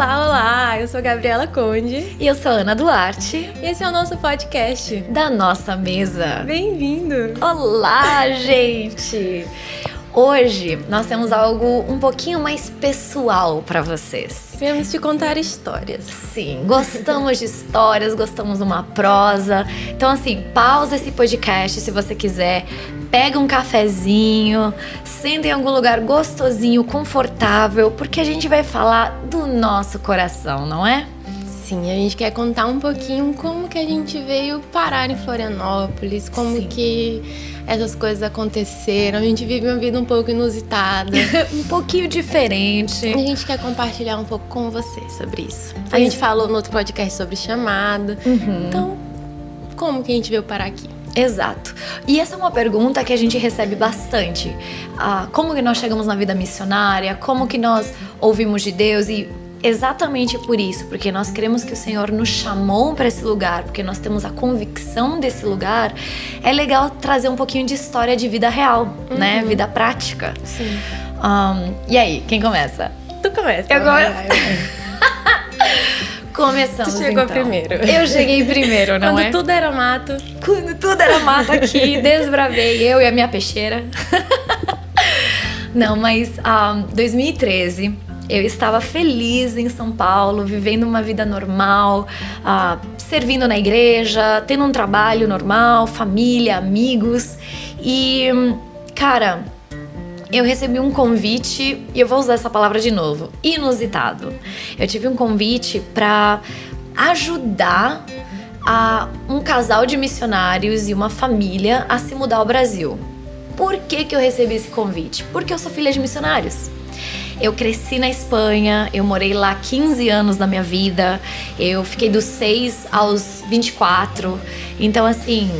Olá, olá! Eu sou Gabriela Conde. E eu sou Ana Duarte. E esse é o nosso podcast. Da nossa mesa. Bem-vindo! Olá, gente! Hoje nós temos algo um pouquinho mais pessoal para vocês. Viemos te contar histórias. Sim, gostamos de histórias, gostamos de uma prosa. Então, assim, pausa esse podcast se você quiser. Pega um cafezinho, senta em algum lugar gostosinho, confortável, porque a gente vai falar do nosso coração, não é? Sim, a gente quer contar um pouquinho como que a gente veio parar em Florianópolis, como Sim. que essas coisas aconteceram. A gente vive uma vida um pouco inusitada, um pouquinho diferente. A gente quer compartilhar um pouco com você sobre isso. A gente falou no outro podcast sobre chamado. Uhum. Então, como que a gente veio parar aqui? Exato. E essa é uma pergunta que a gente recebe bastante. Ah, como que nós chegamos na vida missionária? Como que nós ouvimos de Deus? E exatamente por isso, porque nós queremos que o Senhor nos chamou para esse lugar, porque nós temos a convicção desse lugar, é legal trazer um pouquinho de história de vida real, né? uhum. né? Vida prática. Sim. Um, e aí, quem começa? Tu começa. Eu começo. Começamos. Tu chegou então. primeiro. Eu cheguei primeiro, não Quando é? Quando tudo era mato. Quando tudo era mato aqui, desbravei eu e a minha peixeira. não, mas um, 2013 eu estava feliz em São Paulo, vivendo uma vida normal, uh, servindo na igreja, tendo um trabalho normal, família, amigos. E, cara, eu recebi um convite, e eu vou usar essa palavra de novo, inusitado. Eu tive um convite para ajudar a um casal de missionários e uma família a se mudar ao Brasil. Por que, que eu recebi esse convite? Porque eu sou filha de missionários. Eu cresci na Espanha, eu morei lá 15 anos da minha vida, eu fiquei dos 6 aos 24. Então, assim,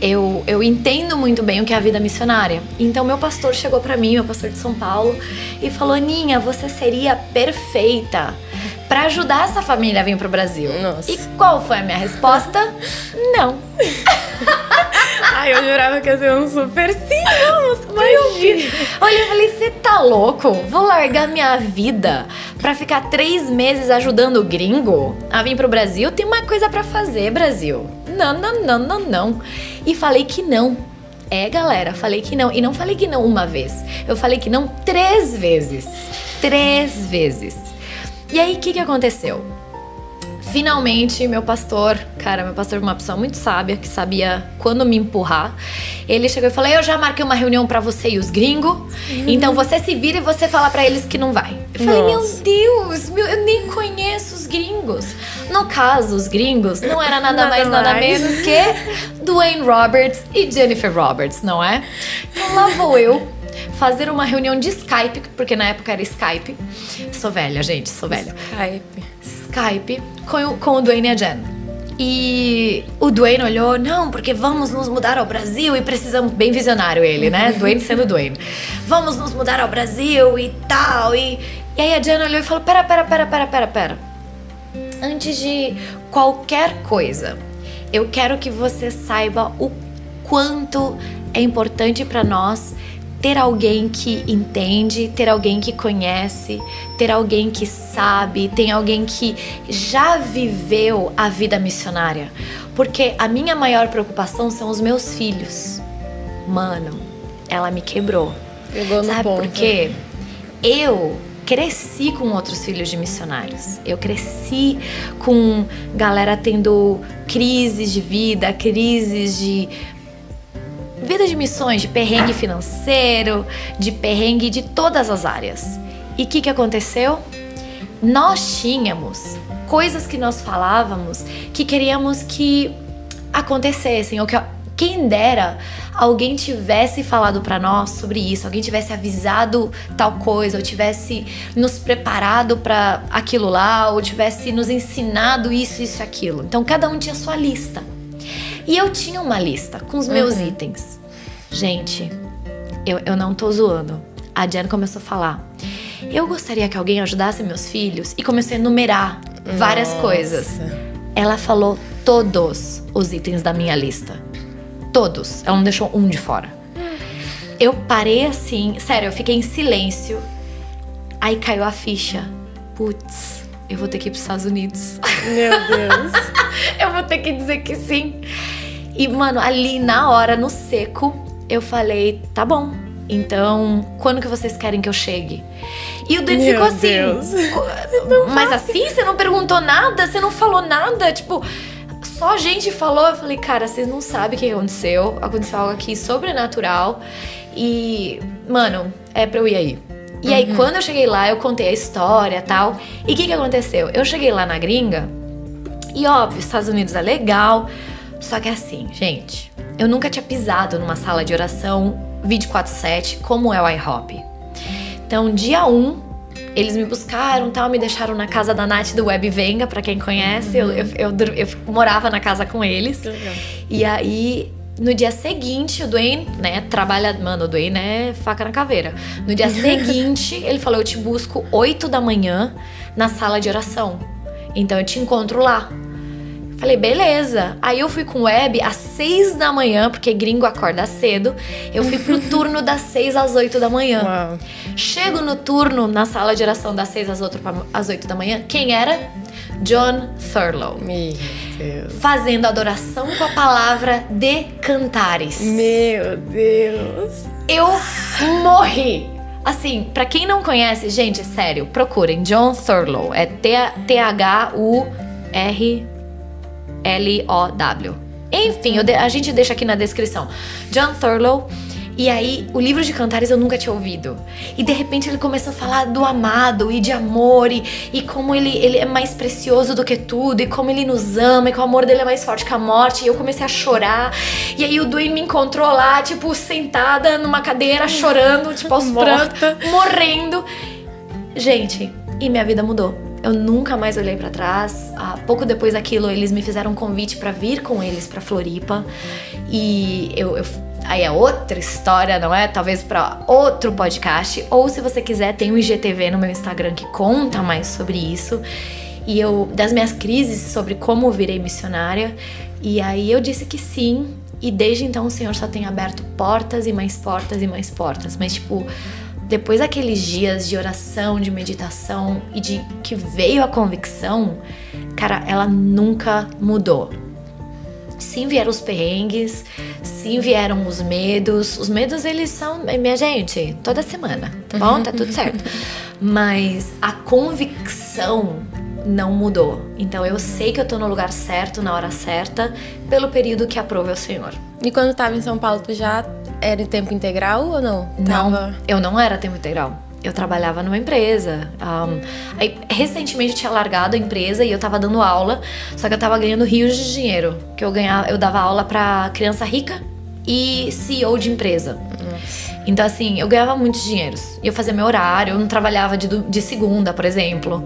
eu, eu entendo muito bem o que é a vida missionária. Então, meu pastor chegou para mim, meu pastor de São Paulo, e falou: Aninha, você seria perfeita para ajudar essa família a vir pro Brasil. Nossa. E qual foi a minha resposta? Não. Ai, eu jurava que ia ser um super sim, vamos, Imagina. Olha, eu falei, você tá louco? Vou largar minha vida pra ficar três meses ajudando o gringo a vir pro Brasil? Tem uma coisa para fazer, Brasil. Não, não, não, não, não. E falei que não. É, galera, falei que não. E não falei que não uma vez. Eu falei que não três vezes. Três vezes. E aí, o que, que aconteceu? Finalmente, meu pastor, cara, meu pastor é uma pessoa muito sábia, que sabia quando me empurrar. Ele chegou e falou: Eu já marquei uma reunião para você e os gringos, uhum. então você se vira e você fala para eles que não vai. Eu falei: Meu Deus, meu, eu nem conheço os gringos. No caso, os gringos não era nada, nada mais, nada menos que Dwayne Roberts e Jennifer Roberts, não é? Então lá vou eu fazer uma reunião de Skype, porque na época era Skype. Sou velha, gente, sou velha. Skype. Skype com, o, com o Dwayne e a Jen. E o Dwayne olhou, não, porque vamos nos mudar ao Brasil e precisamos. Bem visionário ele, né? Dwayne sendo Dwayne. Vamos nos mudar ao Brasil e tal. E, e aí a Jen olhou e falou: pera, pera, pera, pera, pera, pera. Antes de qualquer coisa, eu quero que você saiba o quanto é importante para nós ter alguém que entende, ter alguém que conhece, ter alguém que sabe, tem alguém que já viveu a vida missionária. Porque a minha maior preocupação são os meus filhos. Mano, ela me quebrou. Pegou no Sabe ponto. por quê? Eu cresci com outros filhos de missionários. Eu cresci com galera tendo crises de vida, crises de vida de missões, de perrengue financeiro, de perrengue de todas as áreas. E o que, que aconteceu? Nós tínhamos coisas que nós falávamos que queríamos que acontecessem, ou que quem dera alguém tivesse falado para nós sobre isso, alguém tivesse avisado tal coisa, ou tivesse nos preparado para aquilo lá, ou tivesse nos ensinado isso, isso aquilo. Então cada um tinha sua lista. E eu tinha uma lista com os meus uhum. itens. Gente, eu, eu não tô zoando. A Jen começou a falar. Eu gostaria que alguém ajudasse meus filhos e comecei a numerar várias Nossa. coisas. Ela falou todos os itens da minha lista. Todos. Ela não deixou um de fora. Eu parei assim, sério, eu fiquei em silêncio. Aí caiu a ficha. Putz, eu vou ter que ir para os Estados Unidos. Meu Deus. eu vou ter que dizer que sim. E, mano, ali na hora, no seco, eu falei, tá bom. Então, quando que vocês querem que eu chegue? E o Dani ficou assim. Deus. Mas assim, você não perguntou nada, você não falou nada, tipo, só a gente falou. Eu falei, cara, vocês não sabem o que aconteceu. Aconteceu algo aqui sobrenatural. E, mano, é pra eu ir aí. E aí, Uhum. quando eu cheguei lá, eu contei a história e tal. E o que, que aconteceu? Eu cheguei lá na gringa, e óbvio, Estados Unidos é legal. Só que assim, gente, eu nunca tinha pisado numa sala de oração 24-7 como é o IHOP. Então, dia 1, um, eles me buscaram tal, me deixaram na casa da Nath do Web Venga, pra quem conhece. Eu, eu, eu, dur- eu morava na casa com eles. E aí, no dia seguinte, o Dwayne, né, trabalha. Mano, o Dwayne é faca na caveira. No dia seguinte, ele falou: Eu te busco 8 da manhã na sala de oração. Então eu te encontro lá. Falei, beleza. Aí eu fui com o Web às 6 da manhã, porque gringo acorda cedo. Eu fui pro turno das 6 às 8 da manhã. Uau. Chego no turno, na sala de oração das 6 às, 8 da manhã. Quem era? John Thurlow. Meu Deus. Fazendo adoração com a palavra de cantares. Meu Deus. Eu morri. Assim, pra quem não conhece, gente, sério, procurem John Thurlow. É T-H-U-R-L-O-W. Enfim, de- a gente deixa aqui na descrição. John Thurlow. E aí, o livro de cantares eu nunca tinha ouvido. E de repente ele começou a falar do amado e de amor e, e como ele, ele é mais precioso do que tudo e como ele nos ama e que o amor dele é mais forte que a morte. E eu comecei a chorar. E aí o Dwayne me encontrou lá, tipo, sentada numa cadeira, chorando, tipo, aos prantos, morrendo. Gente, e minha vida mudou. Eu nunca mais olhei pra trás. Ah, pouco depois daquilo, eles me fizeram um convite pra vir com eles pra Floripa. E eu, eu- aí é outra história, não é? Talvez pra outro podcast. Ou se você quiser, tem o IGTV no meu Instagram que conta mais sobre isso. E eu das minhas crises sobre como virei missionária. E aí eu disse que sim. E desde então o Senhor só tem aberto portas e mais portas e mais portas. Mas tipo, depois daqueles dias de oração, de meditação e de que veio a convicção, cara, ela nunca mudou. Sim vieram os perrengues, sim vieram os medos. Os medos, eles são, minha gente, toda semana, tá bom? Tá tudo certo. Mas a convicção não mudou. Então eu sei que eu tô no lugar certo, na hora certa, pelo período que aprove o Senhor. E quando tava em São Paulo, tu já era em tempo integral ou não? Não, Tava... eu não era tempo integral. Eu trabalhava numa empresa. Um, aí, recentemente eu tinha largado a empresa e eu tava dando aula, só que eu tava ganhando rios de dinheiro. Que eu ganhava, eu dava aula pra criança rica e CEO de empresa. Então, assim, eu ganhava muitos dinheiros. E eu fazia meu horário, eu não trabalhava de, de segunda, por exemplo.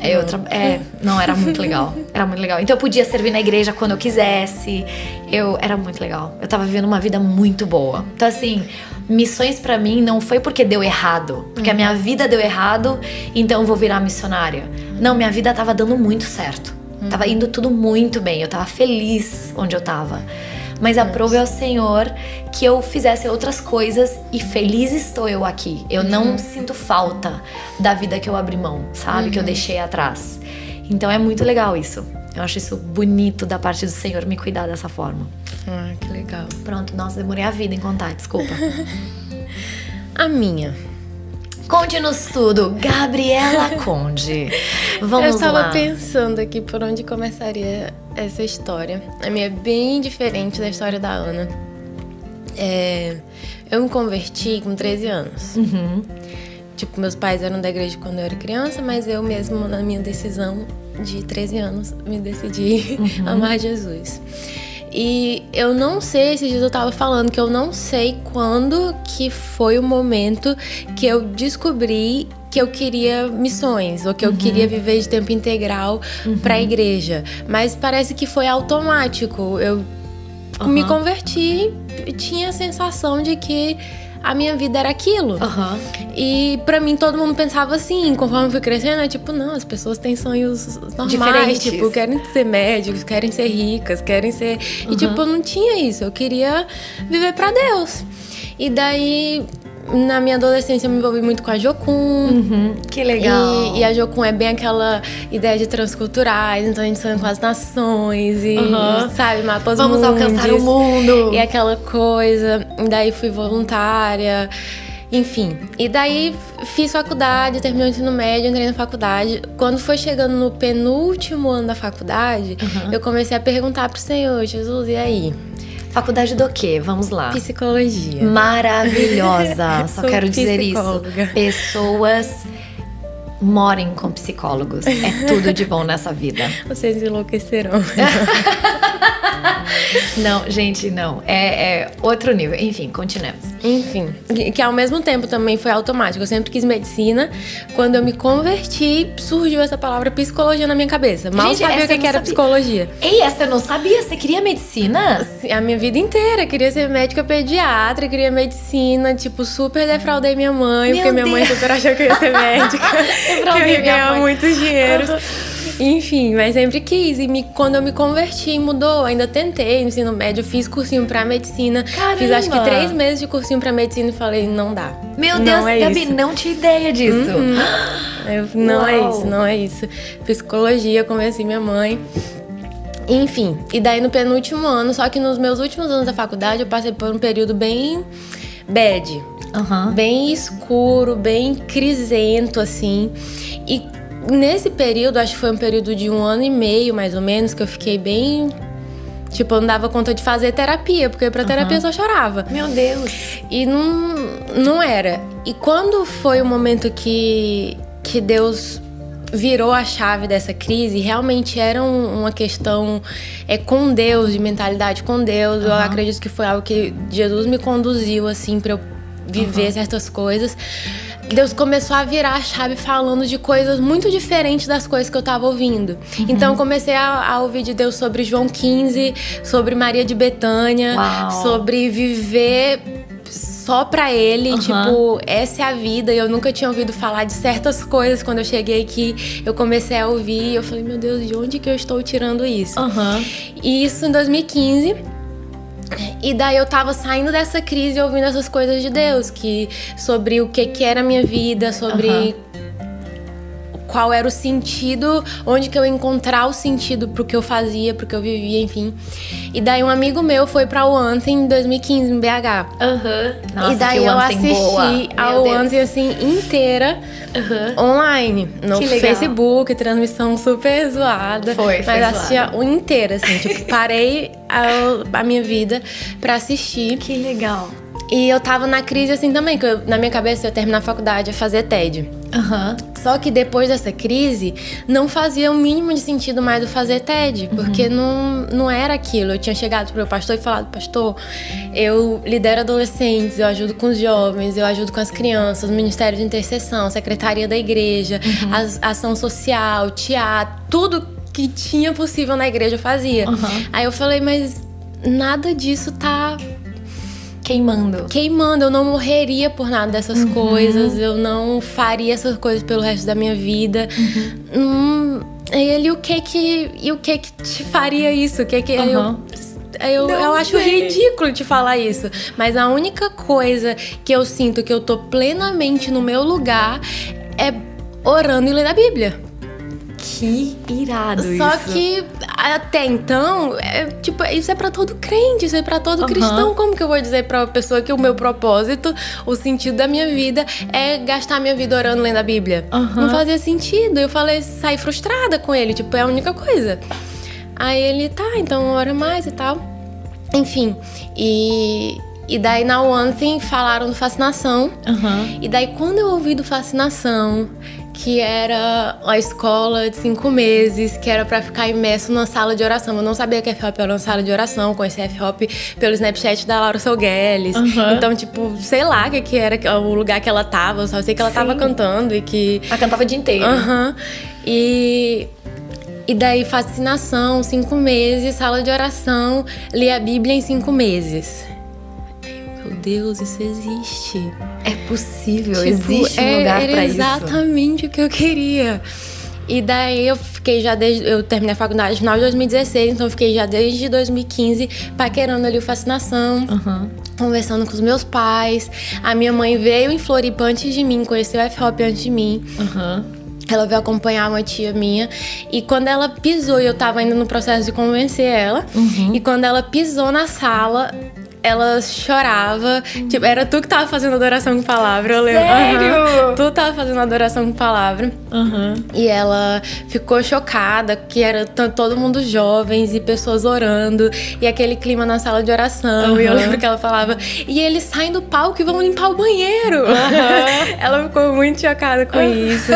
É, eu é, não, era muito legal. Era muito legal. Então eu podia servir na igreja quando eu quisesse. Eu era muito legal. Eu tava vivendo uma vida muito boa. Então, assim, missões pra mim não foi porque deu errado. Porque a minha vida deu errado, então eu vou virar missionária. Não, minha vida tava dando muito certo. Tava indo tudo muito bem. Eu tava feliz onde eu tava. Mas aprove ao Senhor que eu fizesse outras coisas e feliz estou eu aqui. Eu não sinto falta da vida que eu abri mão, sabe? Que eu deixei atrás. Então é muito legal isso. Eu acho isso bonito da parte do Senhor me cuidar dessa forma. Ah, que legal. Pronto, nossa, demorei a vida em contar, desculpa. A minha. Conte-nos tudo, Gabriela Conde. Vamos eu estava lá. pensando aqui por onde começaria essa história. A minha é bem diferente da história da Ana. É, eu me converti com 13 anos. Uhum. Tipo, meus pais eram da igreja quando eu era criança, mas eu mesmo, na minha decisão de 13 anos, me decidi amar Jesus. E eu não sei, esses dias eu tava falando que eu não sei quando que foi o momento que eu descobri que eu queria missões, ou que eu queria viver de tempo integral pra igreja. Mas parece que foi automático. Eu me Aham. converti e tinha a sensação de que a minha vida era aquilo. Aham. E pra mim todo mundo pensava assim, conforme eu fui crescendo, é tipo, não, as pessoas têm sonhos normais, Diferentes. tipo, querem ser médicos, querem ser ricas, querem ser. E tipo, eu não tinha isso, eu queria viver pra Deus. E daí na minha adolescência eu me envolvi muito com a Jocum. Uhum, que legal. E, e, a Jocum é bem aquela ideia de transculturais, então a gente sonha com as nações e, uhum. sabe, mapas Vamos mundos, alcançar o mundo. E aquela coisa. E daí fui voluntária. Enfim, e daí fiz faculdade, terminei o ensino médio, entrei na faculdade. Quando foi chegando no penúltimo ano da faculdade, uhum. eu comecei a perguntar pro Senhor, Jesus, e aí? Faculdade do quê? Vamos lá. Psicologia. Maravilhosa. Só quero dizer isso. Pessoas morem com psicólogos. É tudo de bom nessa vida. Vocês enlouquecerão. não, gente, não. É, é, outro nível. Enfim, continuemos. Enfim, que, que, ao mesmo tempo também foi automático. Eu sempre quis medicina. Quando eu me converti, surgiu essa palavra psicologia na minha cabeça. Mal gente, sabia o que, que era sabia. psicologia. Ei, essa eu não sabia. Você queria medicina? A minha vida inteira. queria ser médica pediatra, queria medicina. Tipo, super defraudei minha mãe, Meu porque Deus. minha mãe super achou que eu ia ser médica. que eu ia ganhar muito dinheiro. Enfim, mas sempre quis. E me, quando eu me converti, mudou. Ainda tentei no ensino médio, fiz cursinho pra medicina. Caramba. Fiz acho que três meses de cursinho pra medicina e falei, não dá. Meu não Deus, é Gabi, isso. não tinha ideia disso. Uhum. Eu, não Uau. é isso, não é isso. Psicologia, convenci minha mãe. Enfim, e daí no penúltimo ano, só que nos meus últimos anos da faculdade, eu passei por um período bem bad. Uhum. Bem escuro, bem crisento, assim. E nesse período, acho que foi um período de um ano e meio, mais ou menos, que eu fiquei bem. Tipo, eu não dava conta de fazer terapia, porque pra terapia uhum. eu só chorava. Meu Deus! E não, não era. E quando foi o momento que, que Deus virou a chave dessa crise, realmente era um, uma questão é, com Deus, de mentalidade com Deus. Uhum. Eu acredito que foi algo que Jesus me conduziu, assim, pra eu viver uhum. certas coisas. Deus começou a virar a chave falando de coisas muito diferentes das coisas que eu tava ouvindo. Uhum. Então comecei a, a, ouvir de Deus sobre João 15, sobre Maria de Betânia, Uau. sobre viver só pra ele, uhum. tipo, essa é a vida. E eu nunca tinha ouvido falar de certas coisas quando eu cheguei aqui. Eu comecei a ouvir e eu falei, meu Deus, de onde que eu estou tirando isso? Uhum. E isso em 2015. E daí eu tava saindo dessa crise ouvindo essas coisas de Deus, que sobre o que que era a minha vida, sobre uhum. Qual era o sentido, onde que eu ia encontrar o sentido pro que eu fazia, pro que eu vivia, enfim. E daí um amigo meu foi pra Ontem em 2015 em BH. Aham. Uhum. E daí eu assisti a Ontem assim inteira uhum. online, no Facebook, transmissão super zoada. Foi, foi Mas assistia inteira assim, tipo, parei a, a minha vida para assistir. Que legal. E eu tava na crise assim também, que eu, na minha cabeça eu terminar a faculdade, ia fazer TED. Uhum. Só que depois dessa crise, não fazia o mínimo de sentido mais do fazer TED, uhum. porque não, não era aquilo. Eu tinha chegado pro meu pastor e falado, pastor, eu lidero adolescentes, eu ajudo com os jovens, eu ajudo com as crianças, Ministério de Intercessão, Secretaria da Igreja, uhum. ação social, teatro, tudo que tinha possível na igreja eu fazia. Uhum. Aí eu falei, mas nada disso tá queimando. Queimando, eu não morreria por nada dessas uhum. coisas, eu não faria essas coisas pelo resto da minha vida. Uhum. Hum, ele, o que que, e o que que te faria isso? O que que eu eu, eu acho ridículo te falar isso. Mas a única coisa que eu sinto que eu tô plenamente no meu lugar é orando e lendo a Bíblia. Que irado Só isso. que até então, é, tipo, isso é para todo crente, isso é para todo uhum. cristão. Como que eu vou dizer para uma pessoa que o meu propósito, o sentido da minha vida é gastar minha vida orando lendo a Bíblia? Uhum. Não fazia sentido. Eu falei, saí frustrada com ele, tipo, é a única coisa. Aí ele, tá, então ora mais e tal. Enfim, e e daí na One Thing falaram do fascinação. Uhum. E daí quando eu ouvi do fascinação, que era a escola de cinco meses, que era para ficar imerso na sala de oração. Eu não sabia que F-Hop era uma sala de oração, conheci a F-Hop pelo Snapchat da Laura Solgueles. Uhum. Então, tipo, sei lá o que, que era o lugar que ela tava, eu só sei que ela Sim. tava cantando e que. Ela cantava o dia inteiro. Uhum. E. E daí, fascinação, cinco meses, sala de oração, li a Bíblia em cinco meses. Meu Deus, isso existe. É possível, tipo, existe um é, lugar para isso. exatamente o que eu queria. E daí eu fiquei já desde. Eu terminei a faculdade no final de 2016, então eu fiquei já desde 2015 paquerando ali o Fascinação. Uhum. Conversando com os meus pais. A minha mãe veio em Floripa antes de mim, conheceu o F-Hop antes de mim. Uhum. Ela veio acompanhar uma tia minha. E quando ela pisou, e eu tava indo no processo de convencer ela. Uhum. E quando ela pisou na sala, ela chorava. Tipo, era tu que tava fazendo adoração com palavra, eu lembro. Sério? Aham. Tu tava fazendo adoração com palavra. Uhum. E ela ficou chocada que era todo mundo jovens e pessoas orando e aquele clima na sala de oração. E eu lembro que ela falava: "E eles saem do palco e vão limpar o banheiro". ela ficou muito chocada com isso.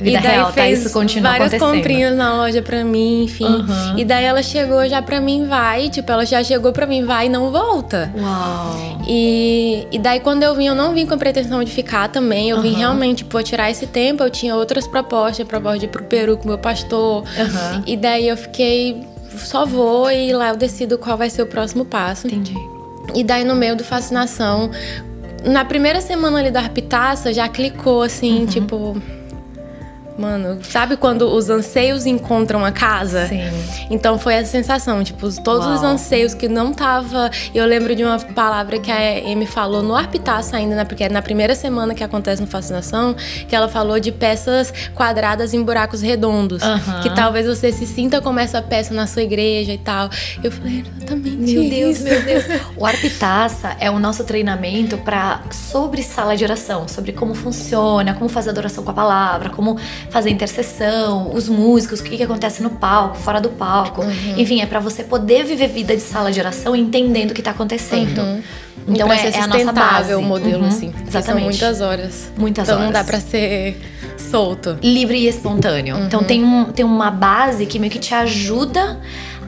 Vida real, tá? Isso continua várias comprinhas na loja pra mim, enfim. Aham. E daí ela chegou já pra mim, vai, tipo, ela já chegou pra mim, vai e não volta. Uau. E, e daí quando eu vim, eu não vim com a pretensão de ficar também. Eu vim realmente, tipo, tirar esse tempo. Eu tinha outras propostas, proposta de ir pro Peru com meu pastor. Aham. E daí eu fiquei, só vou e lá eu decido qual vai ser o próximo passo. Entendi. E daí no meio do fascinação, na primeira semana ali da Arpitaça, já clicou assim, Uhum. tipo. Mano, sabe quando os anseios encontram a casa? Sim. Então foi essa sensação, tipo, os- todos os Uau. anseios que não tava. Eu lembro de uma palavra que a Amy falou no Arpitaça ainda, né? Porque é na primeira semana que acontece no Fascinação, que ela falou de peças quadradas em buracos redondos. Que talvez você se sinta como essa peça na sua igreja e tal. Eu falei, exatamente. Meu Deus, isso. meu Deus. O Arpitaça é o nosso treinamento para sobre sala de oração, sobre como funciona, como fazer adoração com a palavra, como fazer intercessão, os músicos, o que, que acontece no palco, fora do palco. Enfim, é para você poder viver vida de sala de oração entendendo o que tá acontecendo. Uhum. Então é, é a nossa base. sustentável o modelo, Uhum, assim. Exatamente. São muitas horas. Muitas então não horas. dá pra ser solto. livre e espontâneo. Então tem, um, tem uma base que meio que te ajuda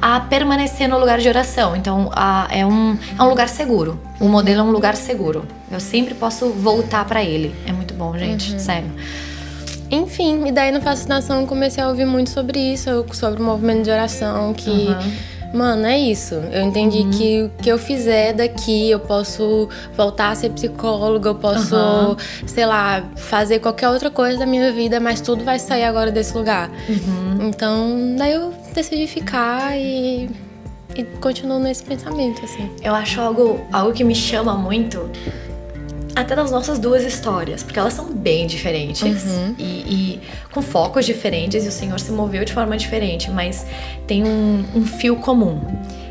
a permanecer no lugar de oração. Então a- é, um, é um lugar seguro. O modelo é um lugar seguro. Eu sempre posso voltar pra ele. É muito bom, gente. Sério. Enfim, e daí no Fascinação eu comecei a ouvir muito sobre isso, sobre o movimento de oração, que, Uhum. mano, é isso. Eu entendi que o que eu fizer daqui, eu posso voltar a ser psicóloga, eu posso, Uhum. sei lá, fazer qualquer outra coisa da minha vida, mas tudo vai sair agora desse lugar. Uhum. Então, daí eu decidi ficar e, e continuo nesse pensamento, assim. Eu acho algo, algo que me chama muito. Até das nossas duas histórias, porque elas são bem diferentes e, e com focos diferentes, e o Senhor se moveu de forma diferente, mas tem um, um fio comum,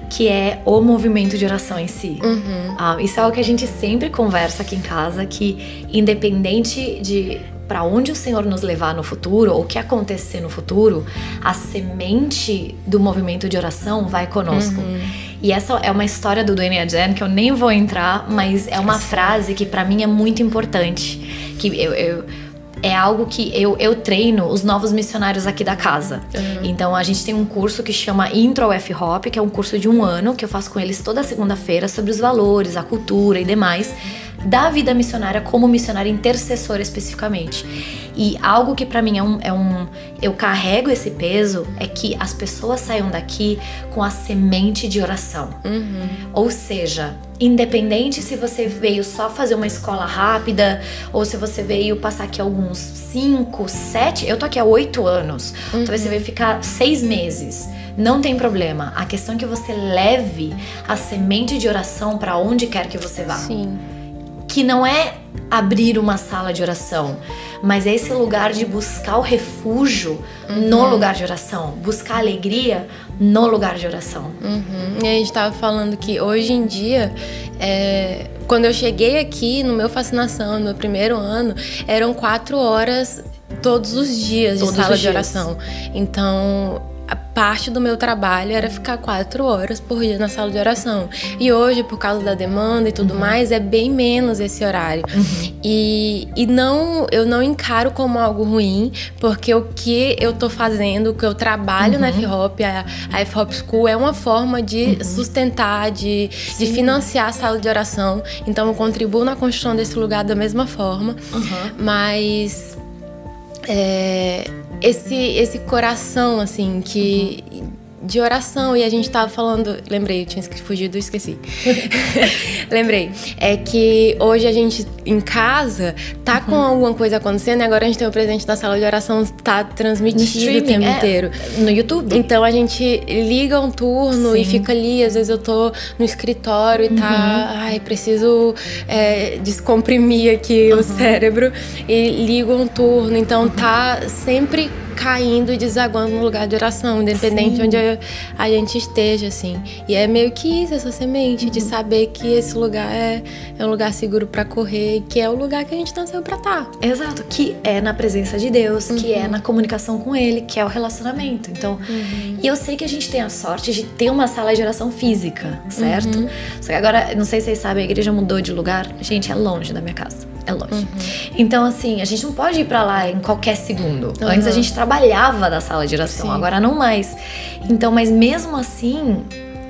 que é o movimento de oração em si. Ah, isso é algo que a gente sempre conversa aqui em casa, que independente de para onde o Senhor nos levar no futuro, ou o que acontecer no futuro, a semente do movimento de oração vai conosco. E essa é uma história do Dwayne Ajen que eu nem vou entrar, mas é uma frase que pra mim é muito importante, que eu, eu- é algo que eu, eu treino os novos missionários aqui da casa. Então a gente tem um curso que chama Intro ao F-Hop, que é um curso de um ano que eu faço com eles toda segunda-feira sobre os valores, a cultura e demais da vida missionária como missionária intercessora especificamente. E algo que pra mim é um, é um. Eu carrego esse peso é que as pessoas saiam daqui com a semente de oração. Ou seja, independente se você veio só fazer uma escola rápida ou se você veio passar aqui alguns 5, 7. Eu tô aqui há 8 anos. Talvez você veio ficar seis meses. Não tem problema. A questão é que você leve a semente de oração pra onde quer que você vá Sim. Que não é abrir uma sala de oração, mas é esse lugar de buscar o refúgio no lugar de oração, buscar alegria no lugar de oração. Uhum. E a gente tava falando que hoje em dia, é, quando eu cheguei aqui no meu fascinação, no meu primeiro ano, eram quatro horas todos os dias Todos de sala os de oração. Então, a parte do meu trabalho era ficar quatro horas por dia na sala de oração. E hoje, por causa da demanda e tudo Uhum. mais, é bem menos esse horário. E, e não, eu não encaro como algo ruim, porque o que eu tô fazendo, o que eu trabalho Uhum. na F-Hop, a, a F-Hop School, é uma forma de sustentar, de, de financiar a sala de oração. Então eu contribuo na construção desse lugar da mesma forma. Mas é, esse, esse coração, assim, que de oração e a gente tava falando, lembrei, eu tinha fugido, esqueci. lembrei, é que hoje a gente em casa tá com uhum. alguma coisa acontecendo e agora a gente tem o presente da sala de oração tá transmitido o tempo é, inteiro no YouTube. Então a gente liga um turno Sim. e fica ali, às vezes eu tô no escritório e tá, uhum. ai, preciso é, descomprimir aqui uhum. o cérebro e ligo um turno, então tá sempre caindo e desaguando no lugar de oração, independente Sim. onde a, gente esteja, assim. E é meio que isso, essa semente, uhum. de saber que esse lugar é, é um lugar seguro para correr, que é o lugar que a gente nasceu pra estar. Tá. Exato, que é na presença de Deus, uhum. que é uhum. na comunicação com Ele, que é o relacionamento. Então, uhum. e eu sei que a gente tem a sorte de ter uma sala de oração física, certo? Uhum. Só que agora, não sei se vocês sabem, a igreja mudou de lugar. Gente, é longe da minha casa é longe. Uhum. Então, assim, a gente não pode ir para lá em qualquer segundo. Uhum. Antes a gente trabalhava da sala de oração, Sim. agora não mais. Então, mas mesmo assim,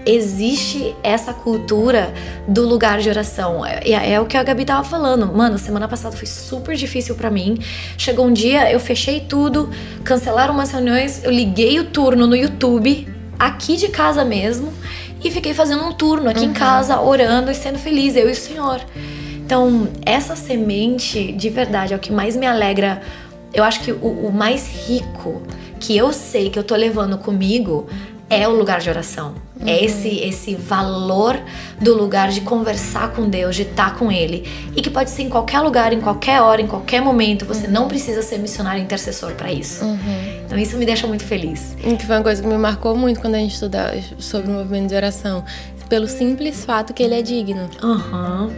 existe essa cultura do lugar de oração. É, é, o que a Gabi tava falando. Mano, semana passada foi super difícil para mim. Chegou um dia, eu fechei tudo, cancelaram umas reuniões, eu liguei o turno no YouTube, aqui de casa mesmo, e fiquei fazendo um turno aqui uhum. em casa, orando e sendo feliz, eu e o Senhor. Então, essa semente, de verdade, é o que mais me alegra. Eu acho que o, o mais rico que eu sei que eu tô levando comigo é o lugar de oração. É uhum. É esse esse valor do lugar de conversar com Deus, de estar com Ele. E que pode ser em qualquer lugar, em qualquer hora, em qualquer momento. Você uhum. não precisa ser missionário intercessor para isso. Uhum. Então isso me deixa muito feliz. E que foi uma coisa que me marcou muito quando a gente estudava sobre o movimento de oração. Pelo simples fato que ele é digno. Aham.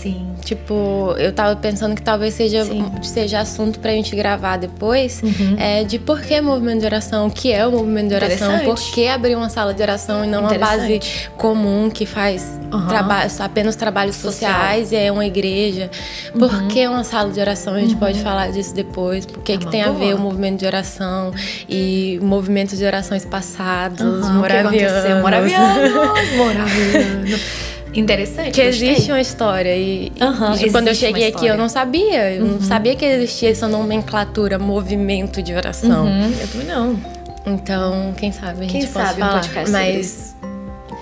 Sim. Tipo, eu tava pensando que talvez seja, seja assunto pra gente gravar depois, uhum. é, de por que movimento de oração, o que é o movimento de oração, por que abrir uma sala de oração e não uma base comum que faz uhum. traba apenas trabalhos Social. sociais e é uma igreja. Por uhum. que uma sala de oração? A gente pode uhum. falar disso depois. Por que, é que tem boa. a ver o movimento de oração e movimentos de orações passados, moravianos. Moravianos, moravianos. Interessante. Que existe uma história. E, uhum, e quando eu cheguei aqui, eu não sabia. Eu uhum. não sabia que existia essa nomenclatura, movimento de oração. Uhum, eu também não. Então, quem sabe a gente quem pode sabe falar. Um podcast Mas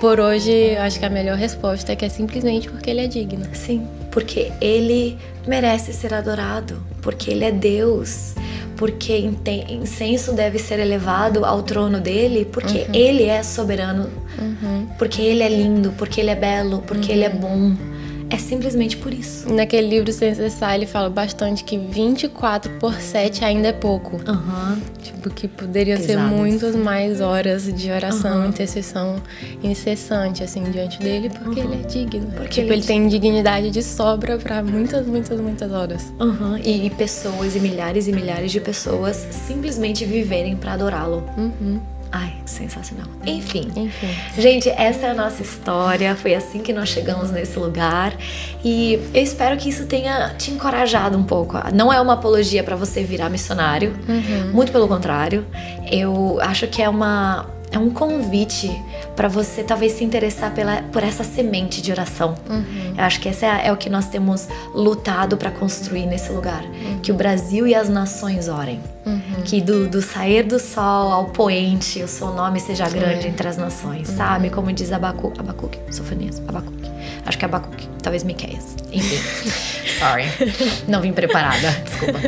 por hoje, acho que a melhor resposta é que é simplesmente porque ele é digno. Sim, porque ele merece ser adorado, porque ele é Deus porque incenso deve ser elevado ao trono dele, porque uhum. ele é soberano, uhum. porque ele é lindo, porque ele é belo, porque uhum. ele é uhum. bom. É simplesmente por isso. Naquele livro Sem Cessar, ele fala bastante que 24 por 7 ainda é pouco. Uhum. Tipo, que poderia ser muitas mais horas de oração, uhum. intercessão incessante, assim, diante dele, porque uhum. ele é digno. Porque tipo, ele, ele tem dignidade de sobra para muitas, muitas, muitas horas. Uhum. E, e, pessoas, e milhares e milhares de pessoas simplesmente viverem para adorá-lo. Uhum. Ai, sensacional. Enfim, Enfim, gente, essa é a nossa história. Foi assim que nós chegamos nesse lugar. E eu espero que isso tenha te encorajado um pouco. Não é uma apologia para você virar missionário, uhum. muito pelo contrário. Eu acho que é uma é um convite para você talvez se interessar pela, por essa semente de oração. Uhum. Eu acho que esse é, é, o que nós temos lutado para construir nesse lugar. Uhum. Que o Brasil e as nações orem. Uhum. Que do, do, sair do sol ao poente, o seu nome seja grande entre as nações, sabe? Uhum. Como diz Abacu, Abacuque, Sofonias, Abacuque. Acho que é Abacuque, talvez Miqueias. Enfim. Sorry. Não vim preparada, desculpa.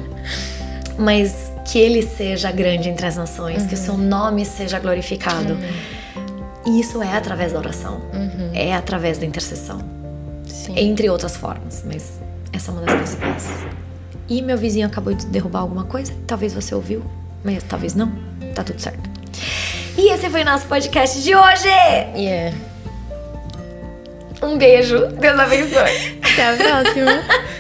Mas que ele seja grande entre as nações, uhum. que o seu nome seja glorificado. E isso é através da oração, uhum. é através da intercessão, Sim. entre outras formas, mas essa é uma das principais. E meu vizinho acabou de derrubar alguma coisa, talvez você ouviu, mas talvez não, tá tudo certo. E esse foi o nosso podcast de hoje! Yeah. Um beijo, Deus abençoe. Até a próxima.